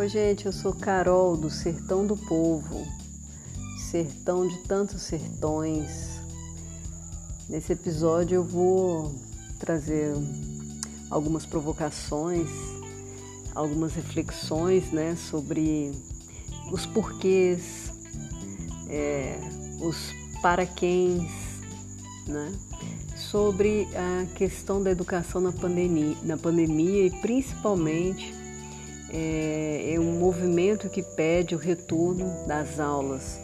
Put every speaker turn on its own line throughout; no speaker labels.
Oi, gente, eu sou Carol do Sertão do Povo, sertão de tantos sertões. Nesse episódio eu vou trazer algumas provocações, algumas reflexões né, sobre os porquês, é, os para né, sobre a questão da educação na pandemia, na pandemia e principalmente é, é um movimento que pede o retorno das aulas,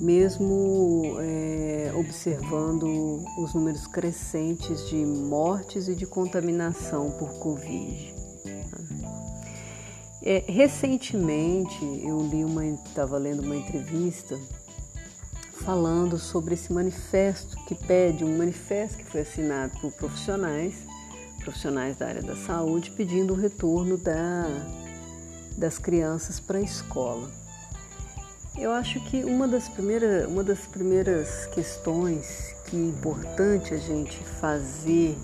mesmo é, observando os números crescentes de mortes e de contaminação por Covid. É, recentemente eu li uma, estava lendo uma entrevista falando sobre esse manifesto que pede um manifesto que foi assinado por profissionais, profissionais da área da saúde, pedindo o retorno da das crianças para a escola. Eu acho que uma das, primeiras, uma das primeiras questões que é importante a gente fazer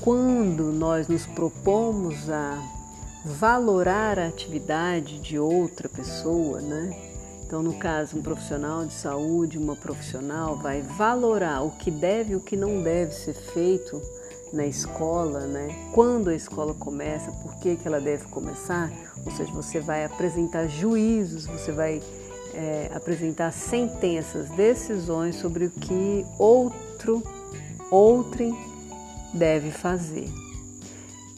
quando nós nos propomos a valorar a atividade de outra pessoa, né? Então, no caso, um profissional de saúde, uma profissional vai valorar o que deve e o que não deve ser feito na escola, né? Quando a escola começa, por que, que ela deve começar? Ou seja, você vai apresentar juízos, você vai é, apresentar sentenças, decisões sobre o que outro, outrem deve fazer.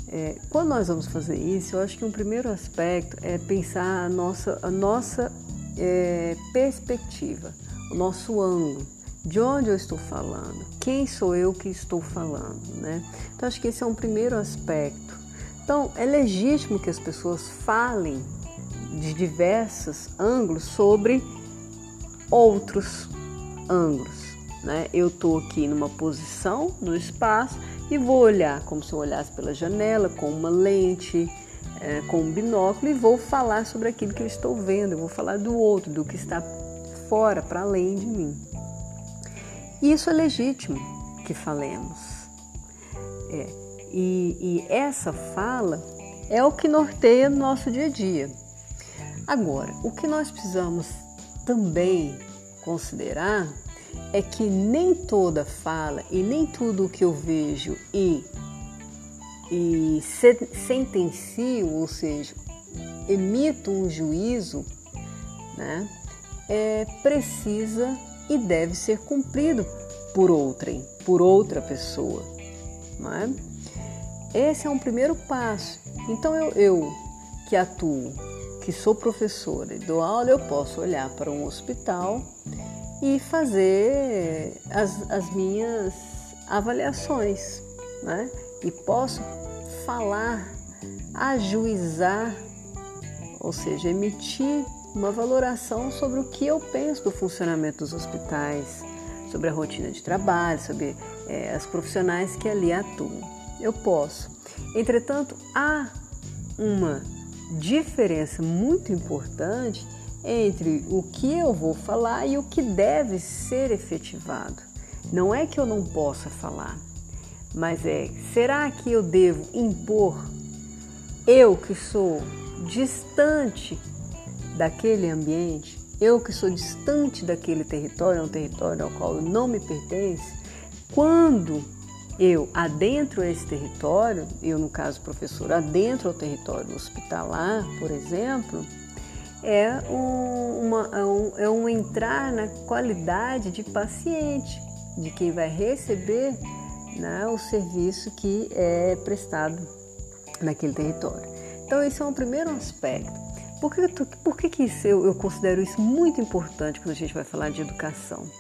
É, quando nós vamos fazer isso, eu acho que um primeiro aspecto é pensar a nossa, a nossa é, perspectiva, o nosso ângulo de onde eu estou falando, quem sou eu que estou falando, né? Então acho que esse é um primeiro aspecto. Então é legítimo que as pessoas falem de diversos ângulos sobre outros ângulos, né? Eu estou aqui numa posição no espaço e vou olhar como se eu olhasse pela janela com uma lente, é, com um binóculo e vou falar sobre aquilo que eu estou vendo. Eu vou falar do outro, do que está fora, para além de mim. E isso é legítimo que falemos. É, e, e essa fala é o que norteia nosso dia a dia. Agora, o que nós precisamos também considerar é que nem toda fala e nem tudo o que eu vejo e, e sentencio, ou seja, emito um juízo, né, é, precisa e deve ser cumprido por outrem, por outra pessoa. Não é? Esse é um primeiro passo. Então eu, eu que atuo, que sou professora e dou aula, eu posso olhar para um hospital e fazer as, as minhas avaliações, né? E posso falar, ajuizar, ou seja, emitir uma valoração sobre o que eu penso do funcionamento dos hospitais, sobre a rotina de trabalho, sobre é, as profissionais que ali atuam. Eu posso. Entretanto, há uma diferença muito importante entre o que eu vou falar e o que deve ser efetivado. Não é que eu não possa falar, mas é será que eu devo impor eu que sou distante daquele ambiente, eu que sou distante daquele território, é um território ao qual não me pertence, quando eu adentro esse território, eu no caso professor, adentro ao território hospitalar, por exemplo, é um, uma, é um, é um entrar na qualidade de paciente, de quem vai receber né, o serviço que é prestado naquele território. Então, esse é um primeiro aspecto. Por que, por que, que isso, eu, eu considero isso muito importante quando a gente vai falar de educação?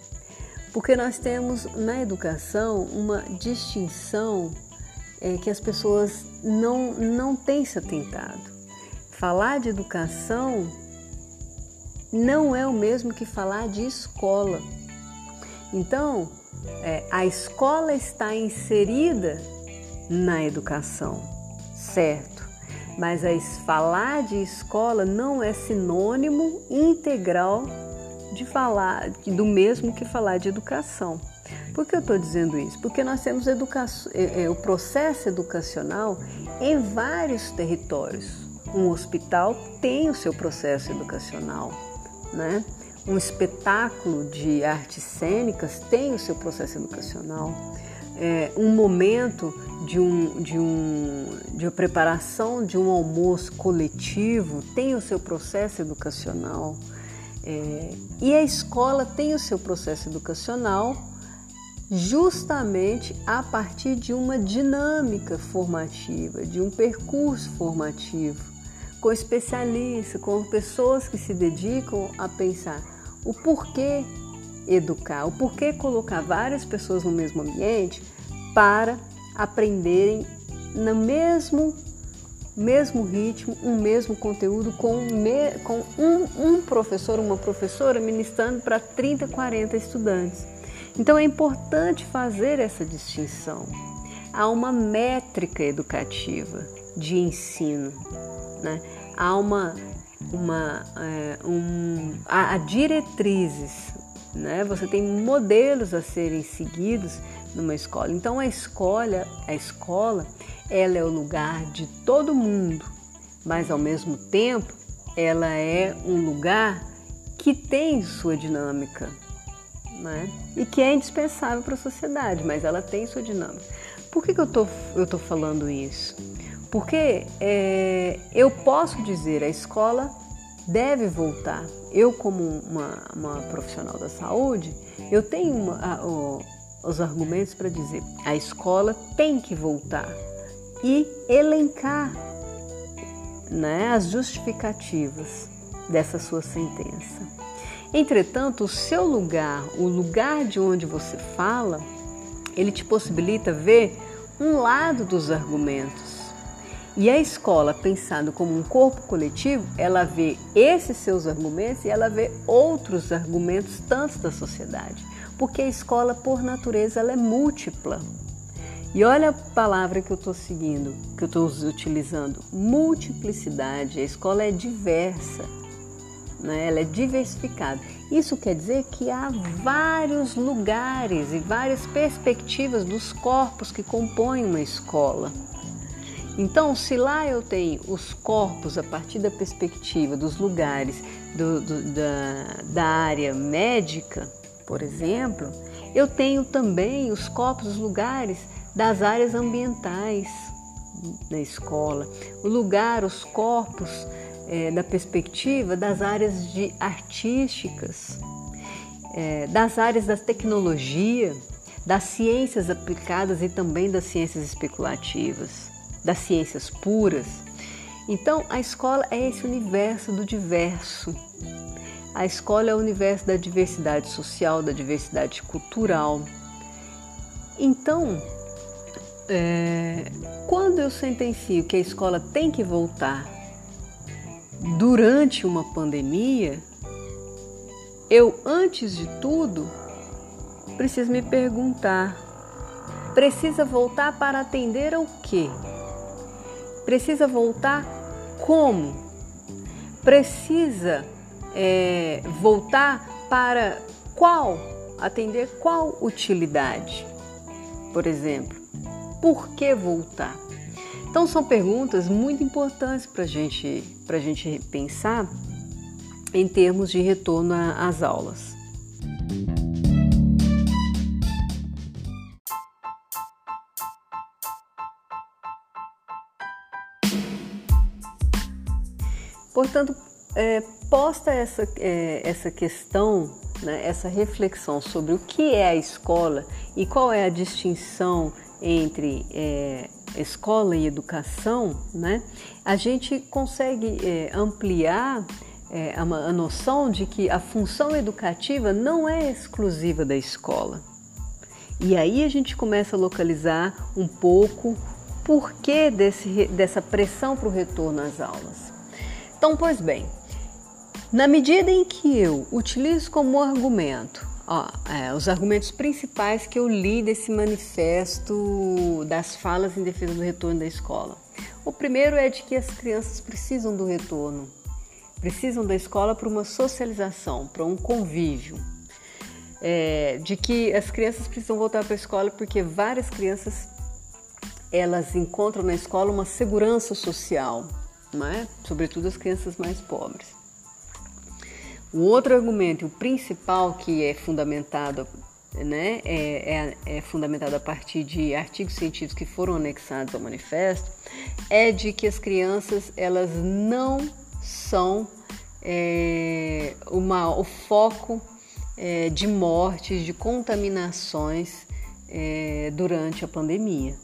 Porque nós temos na educação uma distinção é, que as pessoas não, não têm se atentado. Falar de educação não é o mesmo que falar de escola. Então, é, a escola está inserida na educação, certo? Mas a falar de escola não é sinônimo integral de falar do mesmo que falar de educação. Por que eu estou dizendo isso? Porque nós temos educação, é, é, o processo educacional em vários territórios Um hospital tem o seu processo educacional, né? Um espetáculo de artes cênicas tem o seu processo educacional. É, um momento de, um, de, um, de uma preparação de um almoço coletivo tem o seu processo educacional. É, e a escola tem o seu processo educacional justamente a partir de uma dinâmica formativa, de um percurso formativo, com especialistas, com pessoas que se dedicam a pensar o porquê educar, o porquê colocar várias pessoas no mesmo ambiente para aprenderem no mesmo mesmo ritmo, um mesmo conteúdo com, me, com um, um professor, uma professora ministrando para 30, 40 estudantes. Então é importante fazer essa distinção. Há uma métrica educativa de ensino, né? há uma, uma é, um, há, há diretrizes, né? você tem modelos a serem seguidos numa escola. Então a escola, a escola, ela é o lugar de todo mundo, mas ao mesmo tempo ela é um lugar que tem sua dinâmica, né? E que é indispensável para a sociedade, mas ela tem sua dinâmica. Por que, que eu tô, eu tô falando isso? Porque é, eu posso dizer a escola deve voltar. Eu, como uma, uma profissional da saúde, eu tenho uma, a, os argumentos para dizer a escola tem que voltar e elencar né, as justificativas dessa sua sentença. Entretanto, o seu lugar, o lugar de onde você fala, ele te possibilita ver um lado dos argumentos. E a escola, pensando como um corpo coletivo, ela vê esses seus argumentos e ela vê outros argumentos tanto da sociedade, porque a escola, por natureza, ela é múltipla. E olha a palavra que eu estou seguindo, que eu estou utilizando: multiplicidade. A escola é diversa né? ela é diversificada. Isso quer dizer que há vários lugares e várias perspectivas dos corpos que compõem uma escola. Então, se lá eu tenho os corpos a partir da perspectiva dos lugares do, do, da, da área médica, por exemplo, eu tenho também os corpos, os lugares das áreas ambientais na escola, o lugar, os corpos é, da perspectiva das áreas de artísticas, é, das áreas da tecnologia, das ciências aplicadas e também das ciências especulativas, das ciências puras. Então, a escola é esse universo do diverso. A escola é o universo da diversidade social, da diversidade cultural. Então, é, quando eu sentencio que a escola tem que voltar durante uma pandemia, eu, antes de tudo, preciso me perguntar: precisa voltar para atender ao quê? Precisa voltar como? Precisa é, voltar para qual? Atender qual utilidade? Por exemplo, por que voltar? Então, são perguntas muito importantes para gente, a gente pensar em termos de retorno às aulas. Portanto, é, posta essa, é, essa questão, né, essa reflexão sobre o que é a escola e qual é a distinção entre é, escola e educação, né, a gente consegue é, ampliar é, a, a noção de que a função educativa não é exclusiva da escola. E aí a gente começa a localizar um pouco por que desse, dessa pressão para o retorno às aulas. Então, pois bem, na medida em que eu utilizo como argumento Ó, é, os argumentos principais que eu li desse manifesto das falas em defesa do retorno da escola. O primeiro é de que as crianças precisam do retorno, precisam da escola para uma socialização, para um convívio. É, de que as crianças precisam voltar para a escola porque várias crianças elas encontram na escola uma segurança social, é? sobretudo as crianças mais pobres. O outro argumento, o principal que é fundamentado, né, é, é, é, fundamentado a partir de artigos científicos que foram anexados ao manifesto, é de que as crianças elas não são é, uma, o foco é, de mortes, de contaminações é, durante a pandemia.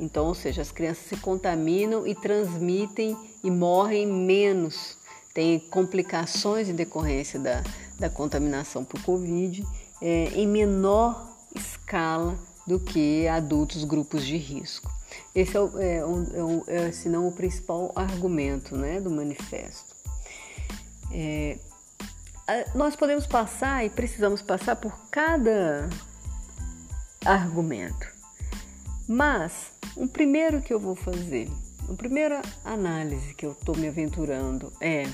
Então, ou seja, as crianças se contaminam e transmitem e morrem menos, têm complicações em decorrência da, da contaminação por Covid é, em menor escala do que adultos grupos de risco. Esse é, o, é, é, é se não o principal argumento né, do manifesto. É, nós podemos passar e precisamos passar por cada argumento. Mas o primeiro que eu vou fazer, a primeira análise que eu estou me aventurando é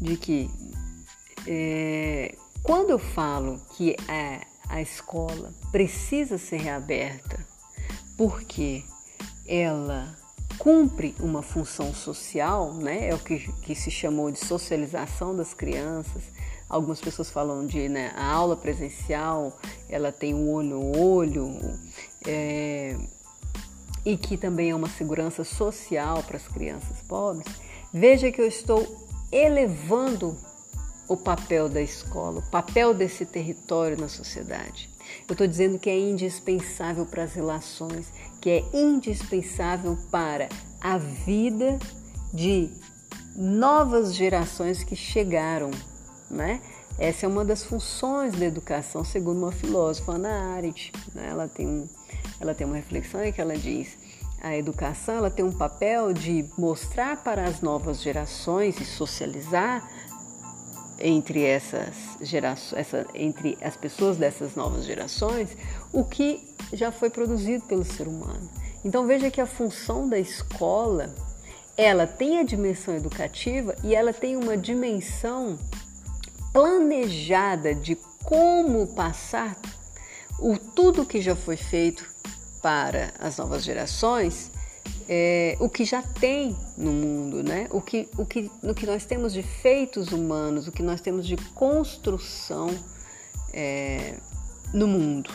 de que é, quando eu falo que a, a escola precisa ser reaberta porque ela cumpre uma função social, né? É o que, que se chamou de socialização das crianças. Algumas pessoas falam de né, a aula presencial, ela tem um olho no olho, é, e que também é uma segurança social para as crianças pobres. Veja que eu estou elevando o papel da escola, o papel desse território na sociedade. Eu estou dizendo que é indispensável para as relações, que é indispensável para a vida de novas gerações que chegaram, né? Essa é uma das funções da educação, segundo uma filósofa, Ana Arendt. Né? Ela, tem um, ela tem uma reflexão em que ela diz a educação ela tem um papel de mostrar para as novas gerações e socializar entre essas gerações, essa, entre as pessoas dessas novas gerações, o que já foi produzido pelo ser humano. Então veja que a função da escola, ela tem a dimensão educativa e ela tem uma dimensão planejada de como passar o tudo que já foi feito para as novas gerações é, o que já tem no mundo, né? o, que, o, que, o que nós temos de feitos humanos, o que nós temos de construção é, no mundo.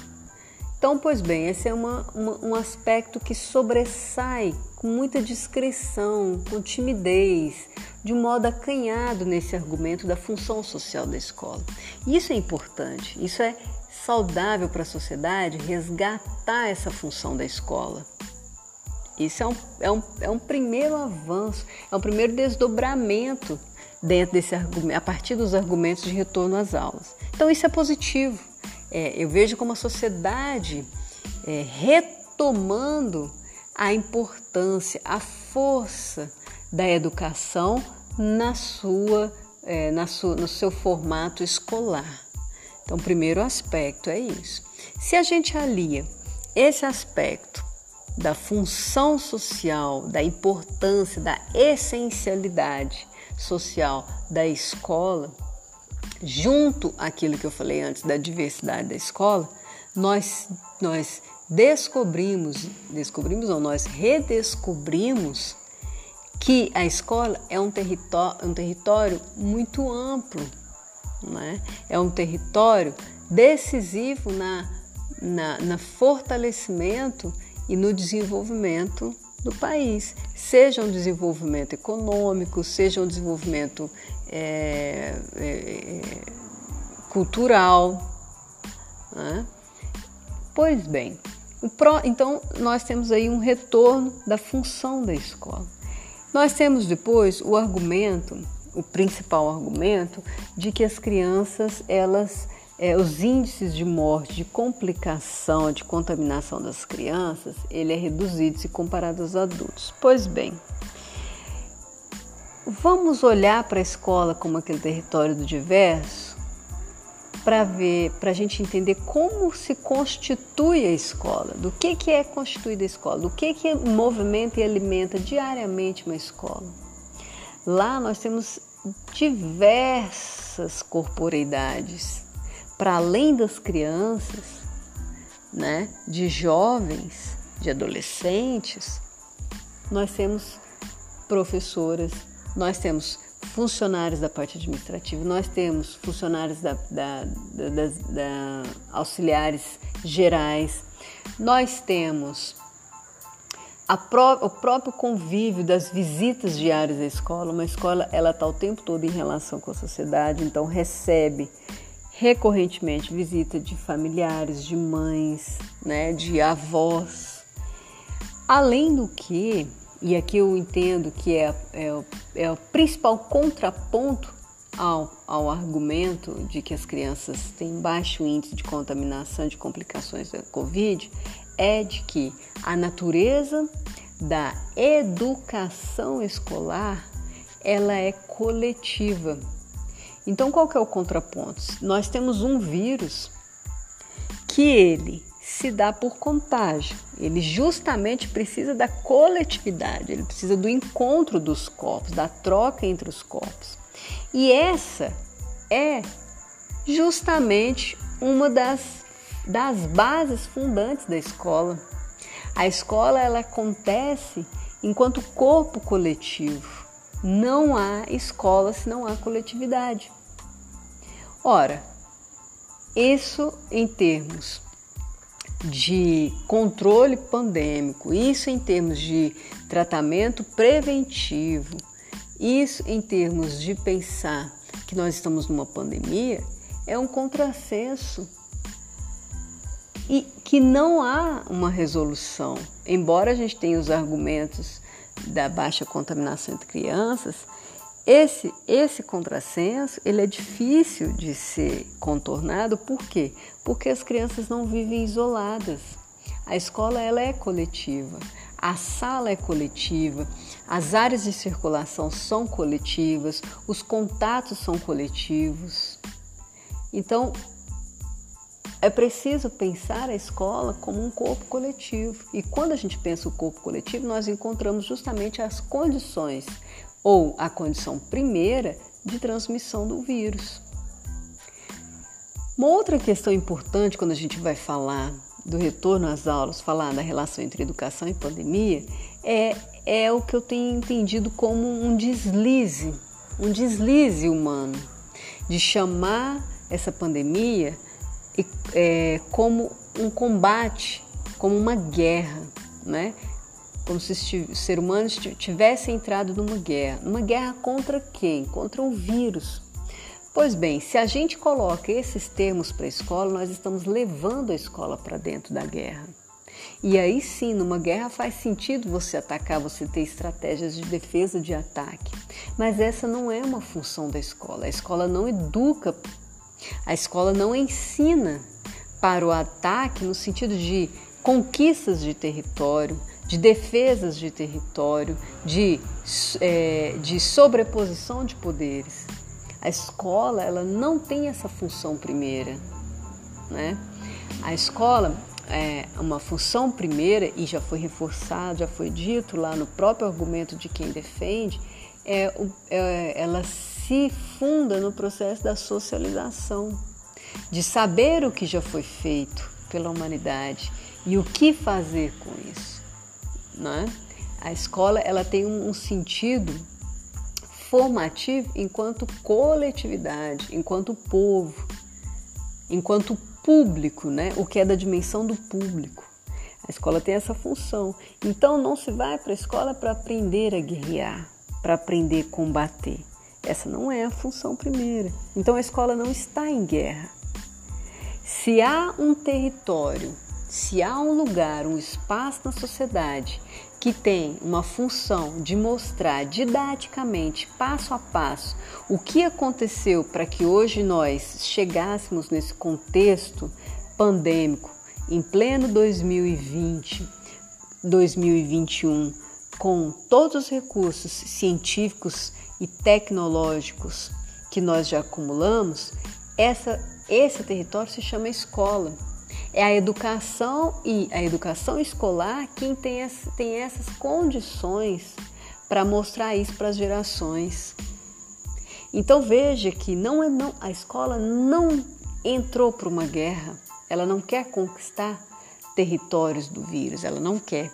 Então, pois bem, esse é uma, uma, um aspecto que sobressai com muita discrição, com timidez, de um modo acanhado nesse argumento da função social da escola. Isso é importante, isso é saudável para a sociedade resgatar essa função da escola. Isso é um, é, um, é um primeiro avanço, é um primeiro desdobramento dentro desse a partir dos argumentos de retorno às aulas. Então isso é positivo. É, eu vejo como a sociedade é, retomando a importância, a força da educação na sua, é, na sua, no seu formato escolar. Então, o primeiro aspecto é isso. Se a gente alia esse aspecto da função social, da importância, da essencialidade social da escola, junto àquilo que eu falei antes da diversidade da escola, nós, nós descobrimos, descobrimos ou nós redescobrimos que a escola é um território, um território muito amplo, né? é um território decisivo na, na, na fortalecimento e no desenvolvimento do país, seja um desenvolvimento econômico, seja um desenvolvimento é, é, é, cultural. Né? Pois bem, pro, então nós temos aí um retorno da função da escola. Nós temos depois o argumento, o principal argumento, de que as crianças elas é, os índices de morte, de complicação, de contaminação das crianças, ele é reduzido se comparado aos adultos. Pois bem, vamos olhar para a escola como aquele território do diverso para ver, para a gente entender como se constitui a escola, do que, que é constituída a escola, do que, que movimenta e alimenta diariamente uma escola. Lá nós temos diversas corporeidades, para além das crianças, né, de jovens, de adolescentes, nós temos professoras, nós temos funcionários da parte administrativa, nós temos funcionários da, da, da, da auxiliares gerais, nós temos Pró o próprio convívio das visitas diárias à escola. Uma escola ela está o tempo todo em relação com a sociedade, então recebe recorrentemente visita de familiares, de mães, né, de avós. Além do que e aqui eu entendo que é, é, é o principal contraponto ao, ao argumento de que as crianças têm baixo índice de contaminação de complicações da Covid, é de que a natureza da educação escolar ela é coletiva. Então qual que é o contraponto? Nós temos um vírus que ele se dá por contágio. Ele justamente precisa da coletividade, ele precisa do encontro dos corpos, da troca entre os corpos. E essa é justamente uma das, das bases fundantes da escola. A escola ela acontece enquanto corpo coletivo. Não há escola se não há coletividade. Ora, isso em termos de controle pandêmico, isso em termos de tratamento preventivo, isso em termos de pensar que nós estamos numa pandemia, é um contrassenso e que não há uma resolução. Embora a gente tenha os argumentos da baixa contaminação entre crianças, esse, esse contrassenso ele é difícil de ser contornado, por quê? Porque as crianças não vivem isoladas. A escola ela é coletiva, a sala é coletiva, as áreas de circulação são coletivas, os contatos são coletivos. Então, é preciso pensar a escola como um corpo coletivo. E quando a gente pensa o corpo coletivo, nós encontramos justamente as condições ou a condição primeira de transmissão do vírus. Uma outra questão importante quando a gente vai falar do retorno às aulas, falar da relação entre educação e pandemia, é, é o que eu tenho entendido como um deslize, um deslize humano, de chamar essa pandemia é, como um combate, como uma guerra, né? como se o ser humano tivesse entrado numa guerra. Numa guerra contra quem? Contra um vírus. Pois bem, se a gente coloca esses termos para a escola, nós estamos levando a escola para dentro da guerra. E aí sim, numa guerra faz sentido você atacar, você ter estratégias de defesa de ataque. Mas essa não é uma função da escola. A escola não educa, a escola não ensina para o ataque no sentido de conquistas de território, de defesas de território, de, é, de sobreposição de poderes. A escola ela não tem essa função primeira, né? A escola é uma função primeira e já foi reforçado, já foi dito lá no próprio argumento de quem defende, é, é ela se funda no processo da socialização, de saber o que já foi feito pela humanidade e o que fazer com isso né? A escola ela tem um sentido formativo enquanto coletividade, enquanto povo, enquanto público, né? O que é da dimensão do público. A escola tem essa função. Então não se vai para a escola para aprender a guerrear, para aprender a combater. Essa não é a função primeira. Então a escola não está em guerra. Se há um território se há um lugar, um espaço na sociedade que tem uma função de mostrar didaticamente, passo a passo, o que aconteceu para que hoje nós chegássemos nesse contexto pandêmico em pleno 2020, 2021, com todos os recursos científicos e tecnológicos que nós já acumulamos, essa, esse território se chama escola. É a educação e a educação escolar quem tem, tem essas condições para mostrar isso para as gerações. Então veja que não é não, a escola não entrou para uma guerra, ela não quer conquistar territórios do vírus, ela não quer.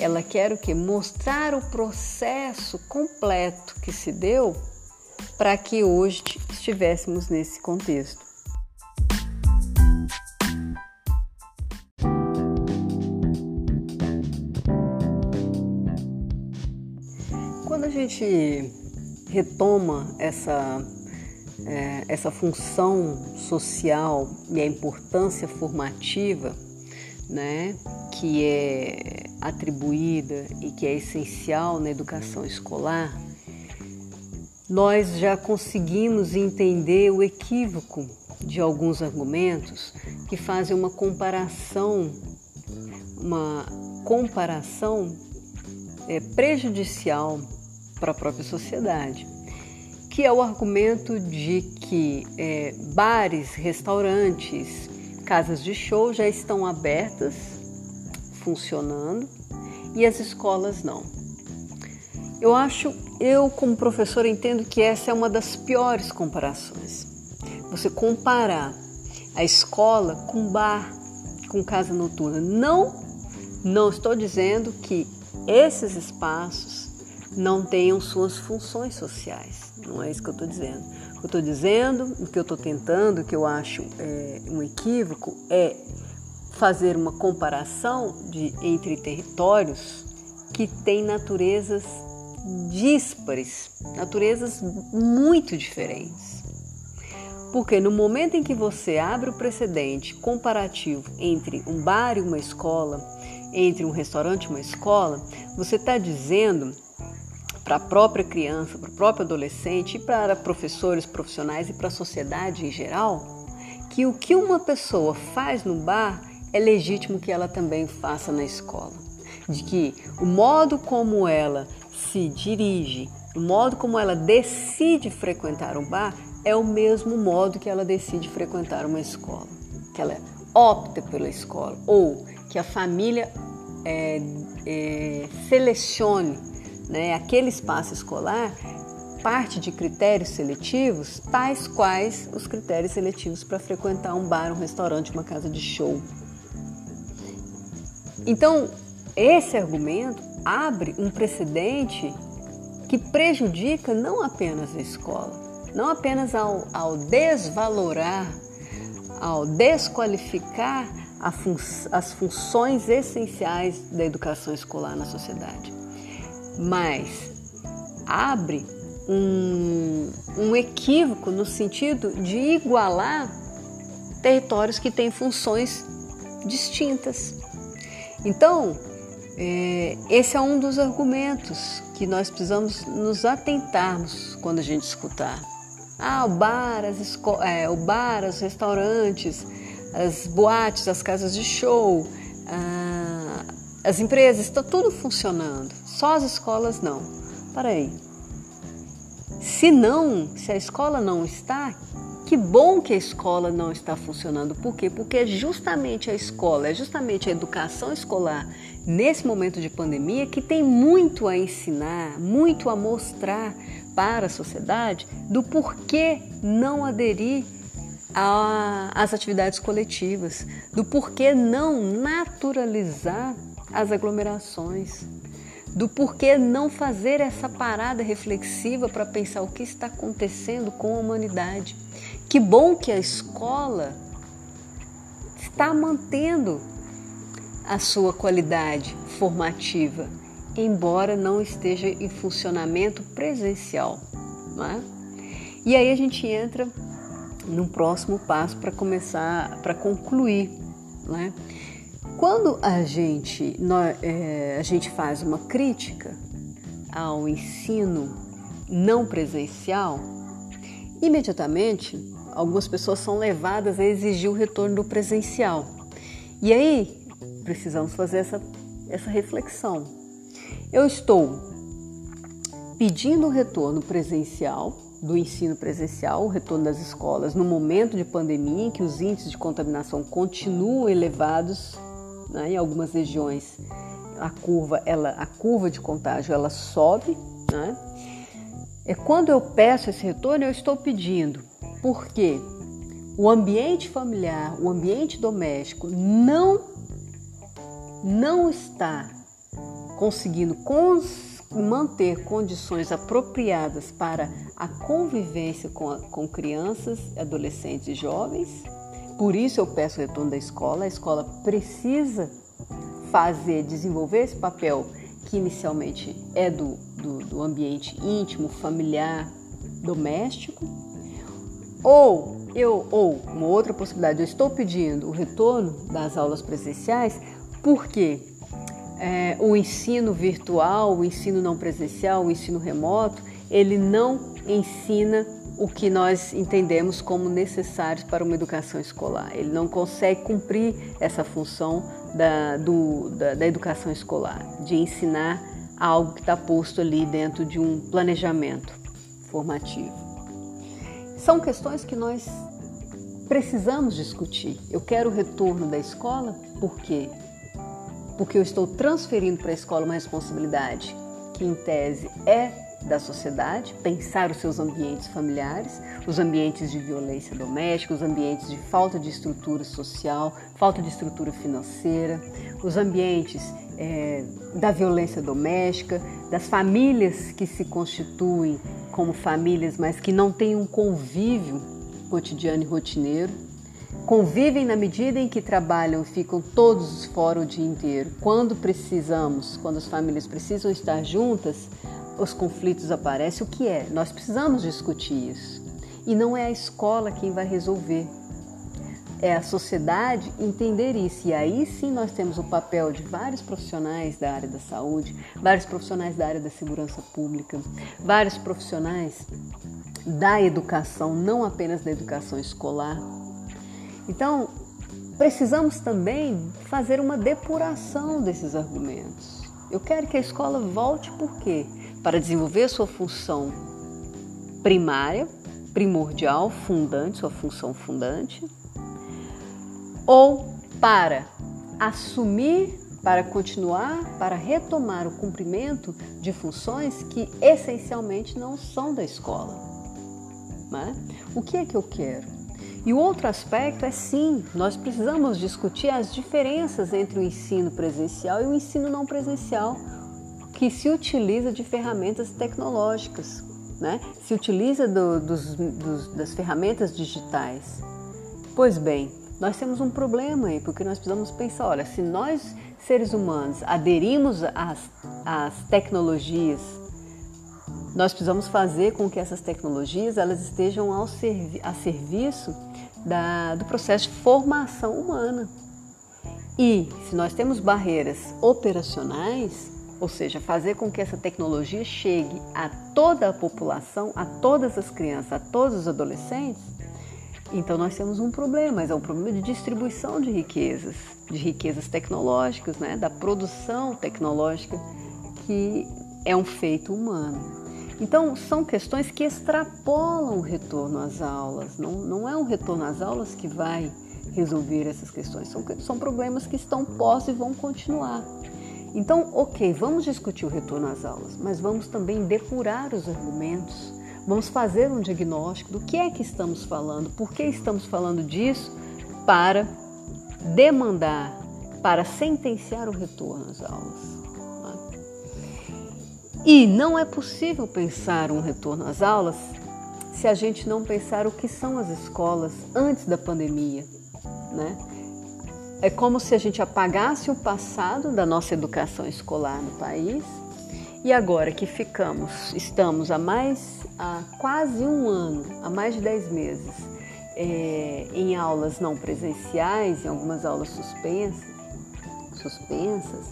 Ela quer o que? Mostrar o processo completo que se deu para que hoje estivéssemos nesse contexto. Quando a gente retoma essa, é, essa função social e a importância formativa, né, que é atribuída e que é essencial na educação escolar, nós já conseguimos entender o equívoco de alguns argumentos que fazem uma comparação, uma comparação é, prejudicial para a própria sociedade, que é o argumento de que é, bares, restaurantes, casas de show já estão abertas, funcionando, e as escolas não. Eu acho eu, como professor, entendo que essa é uma das piores comparações. Você comparar a escola com bar, com casa noturna. Não, não estou dizendo que esses espaços não tenham suas funções sociais. Não é isso que eu estou dizendo. Eu estou dizendo, o que eu estou tentando, o que eu acho é, um equívoco, é fazer uma comparação de, entre territórios que têm naturezas díspares, naturezas muito diferentes. Porque no momento em que você abre o precedente comparativo entre um bar e uma escola, entre um restaurante e uma escola, você está dizendo para a própria criança, para o próprio adolescente, e para professores profissionais e para a sociedade em geral, que o que uma pessoa faz no bar é legítimo que ela também faça na escola. De que o modo como ela se dirige, o modo como ela decide frequentar um bar é o mesmo modo que ela decide frequentar uma escola, que ela opta pela escola ou que a família é, é, selecione né, aquele espaço escolar parte de critérios seletivos, tais quais os critérios seletivos para frequentar um bar, um restaurante, uma casa de show. Então, esse argumento abre um precedente que prejudica não apenas a escola, não apenas ao, ao desvalorar, ao desqualificar fun as funções essenciais da educação escolar na sociedade, mas abre um, um equívoco no sentido de igualar territórios que têm funções distintas. Então, é, esse é um dos argumentos que nós precisamos nos atentarmos quando a gente escutar. Ah, o bar, as é, o bar, os restaurantes, as boates, as casas de show, ah, as empresas, está tudo funcionando. Só as escolas não. Para aí. Se não, se a escola não está, que bom que a escola não está funcionando. Por quê? Porque é justamente a escola, é justamente a educação escolar nesse momento de pandemia que tem muito a ensinar, muito a mostrar para a sociedade do porquê não aderir às atividades coletivas, do porquê não naturalizar as aglomerações do porquê não fazer essa parada reflexiva para pensar o que está acontecendo com a humanidade. Que bom que a escola está mantendo a sua qualidade formativa, embora não esteja em funcionamento presencial. Não é? E aí a gente entra no próximo passo para começar, para concluir. Não é? Quando a gente, nós, é, a gente faz uma crítica ao ensino não presencial, imediatamente algumas pessoas são levadas a exigir o retorno do presencial. E aí precisamos fazer essa, essa reflexão. Eu estou pedindo o retorno presencial do ensino presencial, o retorno das escolas no momento de pandemia em que os índices de contaminação continuam elevados né? Em algumas regiões a curva, ela, a curva de contágio ela sobe. Né? É quando eu peço esse retorno, eu estou pedindo, porque o ambiente familiar, o ambiente doméstico não não está conseguindo cons manter condições apropriadas para a convivência com, a, com crianças, adolescentes e jovens. Por isso eu peço o retorno da escola. A escola precisa fazer, desenvolver esse papel que inicialmente é do, do, do ambiente íntimo, familiar, doméstico, ou eu ou uma outra possibilidade, eu estou pedindo o retorno das aulas presenciais porque é, o ensino virtual, o ensino não presencial, o ensino remoto, ele não ensina o que nós entendemos como necessário para uma educação escolar. Ele não consegue cumprir essa função da, do, da, da educação escolar, de ensinar algo que está posto ali dentro de um planejamento formativo. São questões que nós precisamos discutir. Eu quero o retorno da escola, por quê? Porque eu estou transferindo para a escola uma responsabilidade que, em tese, é da sociedade, pensar os seus ambientes familiares, os ambientes de violência doméstica, os ambientes de falta de estrutura social, falta de estrutura financeira, os ambientes é, da violência doméstica, das famílias que se constituem como famílias, mas que não têm um convívio cotidiano e rotineiro. Convivem na medida em que trabalham, ficam todos fora o dia inteiro. Quando precisamos, quando as famílias precisam estar juntas, os conflitos aparecem, o que é? Nós precisamos discutir isso. E não é a escola quem vai resolver. É a sociedade entender isso. E aí sim nós temos o papel de vários profissionais da área da saúde, vários profissionais da área da segurança pública, vários profissionais da educação, não apenas da educação escolar. Então, precisamos também fazer uma depuração desses argumentos. Eu quero que a escola volte por quê? Para desenvolver sua função primária, primordial, fundante, sua função fundante, ou para assumir, para continuar, para retomar o cumprimento de funções que essencialmente não são da escola. Né? O que é que eu quero? E o outro aspecto é sim, nós precisamos discutir as diferenças entre o ensino presencial e o ensino não presencial que se utiliza de ferramentas tecnológicas, né? se utiliza do, dos, dos, das ferramentas digitais. Pois bem, nós temos um problema aí, porque nós precisamos pensar: olha, se nós seres humanos aderimos às, às tecnologias, nós precisamos fazer com que essas tecnologias elas estejam ao servi a serviço da, do processo de formação humana. E se nós temos barreiras operacionais, ou seja, fazer com que essa tecnologia chegue a toda a população, a todas as crianças, a todos os adolescentes, então nós temos um problema, mas é um problema de distribuição de riquezas, de riquezas tecnológicas, né? da produção tecnológica, que é um feito humano. Então, são questões que extrapolam o retorno às aulas, não, não é um retorno às aulas que vai resolver essas questões, são, são problemas que estão postos e vão continuar. Então, ok, vamos discutir o retorno às aulas, mas vamos também depurar os argumentos, vamos fazer um diagnóstico do que é que estamos falando, por que estamos falando disso, para demandar, para sentenciar o retorno às aulas. Tá? E não é possível pensar um retorno às aulas se a gente não pensar o que são as escolas antes da pandemia, né? É como se a gente apagasse o passado da nossa educação escolar no país e agora que ficamos, estamos há mais, há quase um ano, há mais de dez meses, é, em aulas não presenciais, em algumas aulas suspensas, suspensas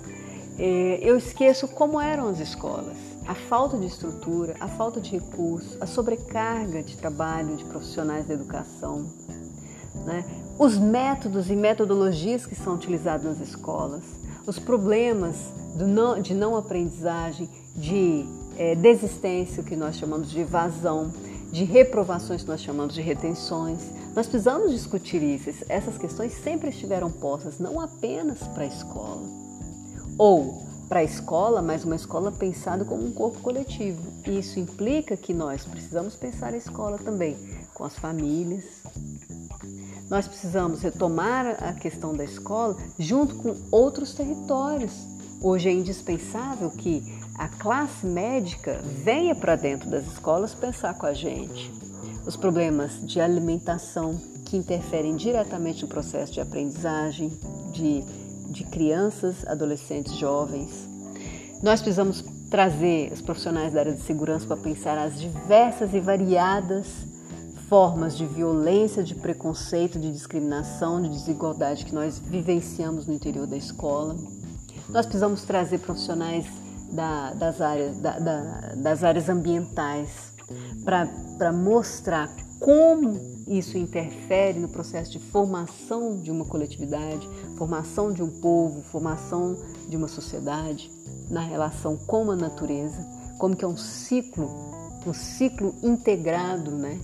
é, eu esqueço como eram as escolas. A falta de estrutura, a falta de recursos, a sobrecarga de trabalho de profissionais da educação, né? Os métodos e metodologias que são utilizados nas escolas, os problemas não, de não aprendizagem, de é, desistência, que nós chamamos de evasão, de reprovações, que nós chamamos de retenções. Nós precisamos discutir isso. Essas questões sempre estiveram postas, não apenas para a escola. Ou para a escola, mas uma escola pensada como um corpo coletivo. E isso implica que nós precisamos pensar a escola também com as famílias, nós precisamos retomar a questão da escola junto com outros territórios, Hoje é indispensável que a classe médica venha para dentro das escolas pensar com a gente. Os problemas de alimentação que interferem diretamente no processo de aprendizagem de, de crianças, adolescentes, jovens. Nós precisamos trazer os profissionais da área de segurança para pensar as diversas e variadas formas de violência, de preconceito, de discriminação, de desigualdade que nós vivenciamos no interior da escola. Nós precisamos trazer profissionais da, das, áreas, da, da, das áreas ambientais para mostrar como isso interfere no processo de formação de uma coletividade, formação de um povo, formação de uma sociedade, na relação com a natureza, como que é um ciclo, um ciclo integrado, né?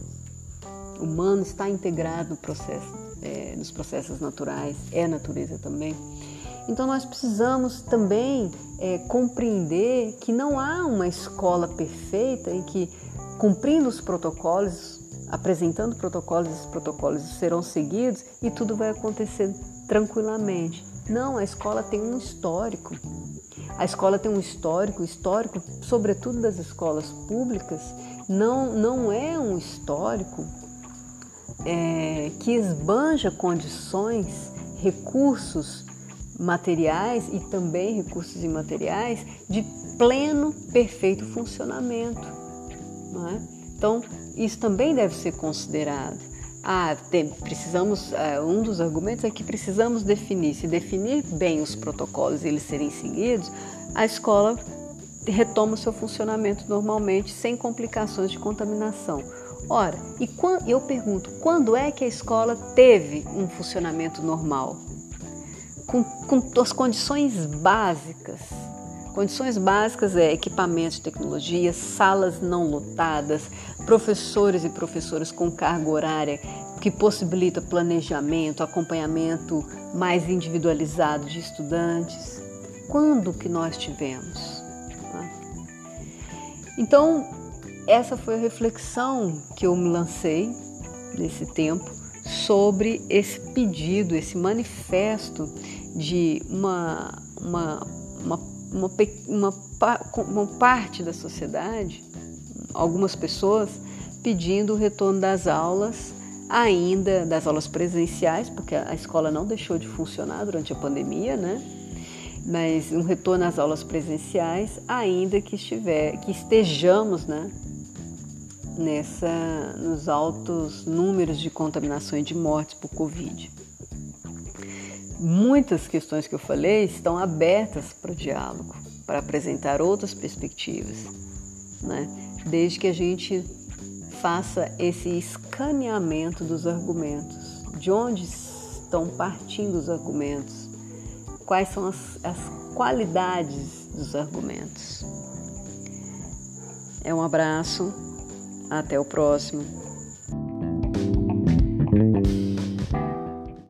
Humano está integrado no processo, é, nos processos naturais, é natureza também. Então nós precisamos também é, compreender que não há uma escola perfeita em que, cumprindo os protocolos, apresentando protocolos, esses protocolos serão seguidos e tudo vai acontecer tranquilamente. Não, a escola tem um histórico. A escola tem um histórico, histórico, sobretudo das escolas públicas, não, não é um histórico é, que esbanja condições, recursos materiais e também recursos imateriais de pleno, perfeito funcionamento. É? Então, isso também deve ser considerado. Ah, precisamos, uh, um dos argumentos é que precisamos definir. Se definir bem os protocolos e eles serem seguidos, a escola retoma o seu funcionamento normalmente, sem complicações de contaminação. Ora, e quando, eu pergunto, quando é que a escola teve um funcionamento normal? Com, com as condições básicas. Condições básicas é equipamentos de tecnologia, salas não lotadas, professores e professoras com carga horária que possibilita planejamento, acompanhamento mais individualizado de estudantes. Quando que nós tivemos? Então, essa foi a reflexão que eu me lancei nesse tempo sobre esse pedido, esse manifesto de uma, uma, uma, uma, uma, uma parte da sociedade, algumas pessoas pedindo o retorno das aulas, ainda das aulas presenciais, porque a escola não deixou de funcionar durante a pandemia, né? Mas um retorno às aulas presenciais, ainda que estiver, que estejamos, né, nessa, nos altos números de contaminação e de mortes por Covid. Muitas questões que eu falei estão abertas para o diálogo, para apresentar outras perspectivas, né? desde que a gente faça esse escaneamento dos argumentos, de onde estão partindo os argumentos, quais são as, as qualidades dos argumentos. É um abraço até o próximo.